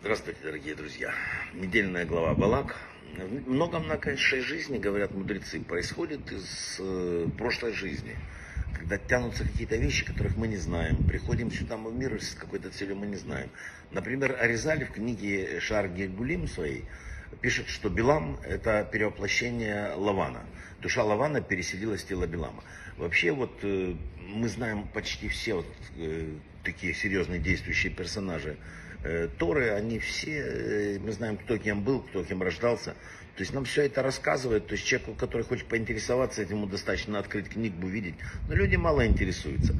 Здравствуйте, дорогие друзья. Недельная глава Балак. Многом нашей жизни, говорят мудрецы, происходит из э, прошлой жизни. Когда тянутся какие-то вещи, которых мы не знаем. Приходим сюда в мир с какой-то целью мы не знаем. Например, Аризали в книге Шар Гульим своей пишет, что Билам – это перевоплощение Лавана. Душа Лавана переселилась в тело Билама. Вообще вот э, мы знаем почти все вот, э, такие серьезные действующие персонажи э, Торы, они все, мы знаем, кто кем был, кто кем рождался. То есть нам все это рассказывает. То есть человеку, который хочет поинтересоваться этим, ему достаточно открыть книгу, увидеть. Но люди мало интересуются.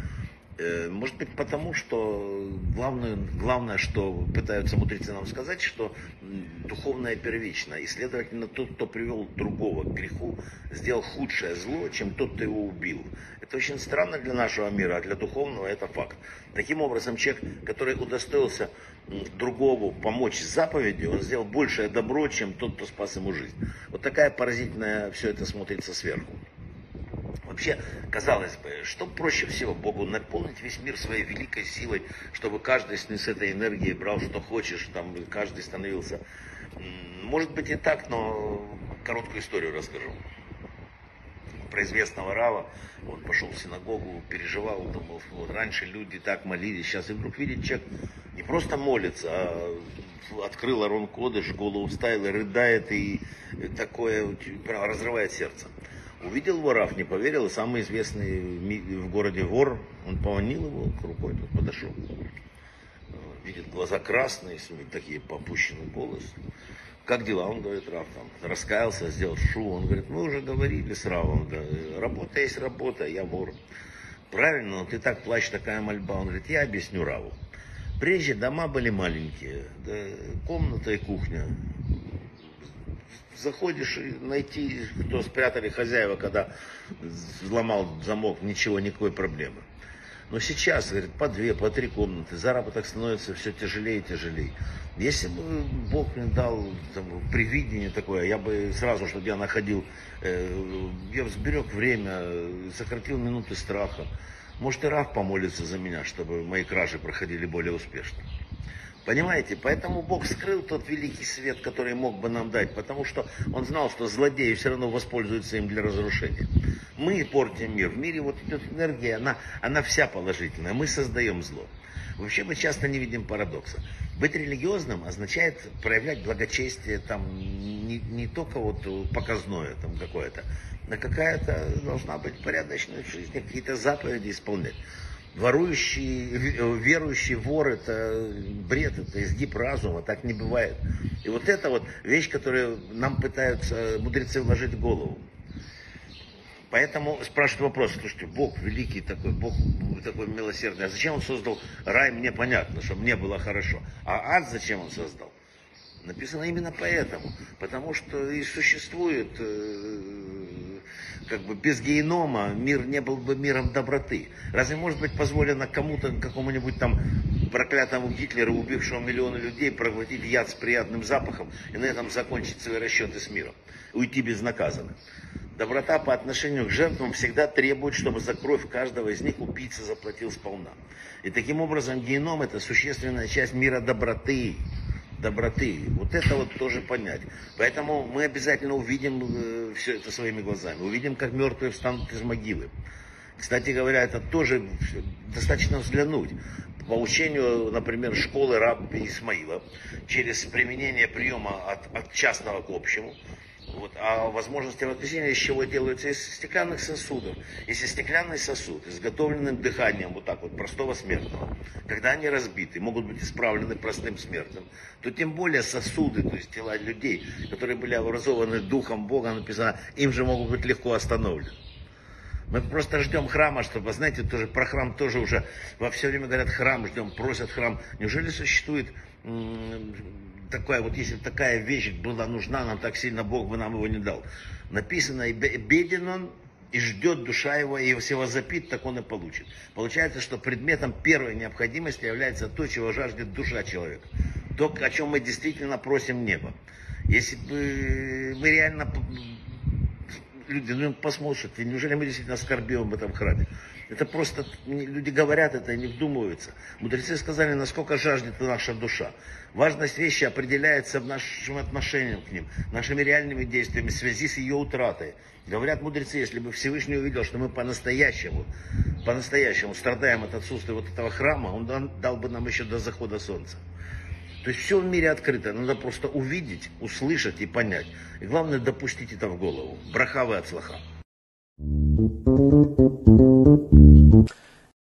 Э, может быть потому, что главное, главное, что пытаются мудрецы нам сказать, что духовное первично. И, следовательно, тот, кто привел другого к греху, сделал худшее зло, чем тот, кто его убил. Это очень странно для нашего мира, а для духовного это факт. Таким образом, человек, который удостоился другому помочь с заповедью, он сделал большее добро, чем тот, кто спас ему жизнь. Вот такая поразительная все это смотрится сверху. Вообще, казалось бы, что проще всего Богу наполнить весь мир своей великой силой, чтобы каждый с этой энергией брал, что хочешь, там каждый становился. Может быть и так, но короткую историю расскажу. Про известного Рава, он пошел в синагогу, переживал, думал, вот раньше люди так молились, сейчас и вдруг видит человек не просто молится, а открыл Арон Кодыш, голову вставил и рыдает, и такое разрывает сердце. Увидел воров, не поверил, самый известный в городе вор, он поманил его рукой, тот подошел. Видит глаза красные, такие попущенный голос. Как дела? Он говорит, Рав, там, раскаялся, сделал шу. Он говорит, мы уже говорили с Равом, да, работа есть работа, я вор. Правильно, но ты так плачешь, такая мольба. Он говорит, я объясню Раву. Прежде дома были маленькие, да, комната и кухня заходишь и найти, кто спрятали хозяева, когда взломал замок, ничего, никакой проблемы. Но сейчас, говорит, по две, по три комнаты, заработок становится все тяжелее и тяжелее. Если бы Бог мне дал там, привидение такое, я бы сразу, чтобы я находил, э, я сберег время, сократил минуты страха. Может, и Рав помолится за меня, чтобы мои кражи проходили более успешно. Понимаете? Поэтому Бог скрыл тот великий свет, который мог бы нам дать, потому что Он знал, что злодеи все равно воспользуются им для разрушения. Мы портим мир. В мире вот идет энергия, она, она вся положительная. Мы создаем зло. Вообще мы часто не видим парадокса. Быть религиозным означает проявлять благочестие, там, не, не только вот показное там какое-то, а какая-то должна быть порядочная жизнь, какие-то заповеди исполнять. Ворующий, верующий вор – это бред, это изгиб разума, так не бывает. И вот это вот вещь, которую нам пытаются мудрецы вложить в голову. Поэтому спрашивают вопрос, слушайте, Бог великий такой, Бог такой милосердный, а зачем Он создал рай, мне понятно, чтобы мне было хорошо. А ад зачем Он создал? Написано именно поэтому. Потому что и существует э, как бы без генома мир не был бы миром доброты. Разве может быть позволено кому-то, какому-нибудь там проклятому Гитлеру, убившему миллионы людей, проглотить яд с приятным запахом и на этом закончить свои расчеты с миром, уйти безнаказанно? Доброта по отношению к жертвам всегда требует, чтобы за кровь каждого из них убийца заплатил сполна. И таким образом геном это существенная часть мира доброты доброты. Вот это вот тоже понять. Поэтому мы обязательно увидим э, все это своими глазами. Увидим, как мертвые встанут из могилы. Кстати говоря, это тоже достаточно взглянуть. По учению, например, школы раба Исмаила, через применение приема от, от частного к общему, вот. А возможности воскресения из чего делаются? Из стеклянных сосудов. Если стеклянный сосуд, изготовленным дыханием вот так вот, простого смертного, когда они разбиты, могут быть исправлены простым смертным, то тем более сосуды, то есть тела людей, которые были образованы Духом Бога, написано, им же могут быть легко остановлены. Мы просто ждем храма, чтобы, знаете, тоже про храм тоже уже во все время говорят храм, ждем, просят храм. Неужели существует такая вот, если такая вещь была нужна, нам так сильно Бог бы нам его не дал. Написано, и беден он, и ждет душа его, и если его запит, так он и получит. Получается, что предметом первой необходимости является то, чего жаждет душа человека. То, о чем мы действительно просим небо. Если бы мы реально люди ну, посмотрят, и неужели мы действительно оскорбим в этом храме? Это просто, люди говорят это и не вдумываются. Мудрецы сказали, насколько жаждет наша душа. Важность вещи определяется в нашем отношении к ним, нашими реальными действиями в связи с ее утратой. Говорят мудрецы, если бы Всевышний увидел, что мы по-настоящему, по-настоящему страдаем от отсутствия вот этого храма, он дал бы нам еще до захода солнца. То есть все в мире открыто, надо просто увидеть, услышать и понять. И главное, допустить это в голову. Брахавы от слаха.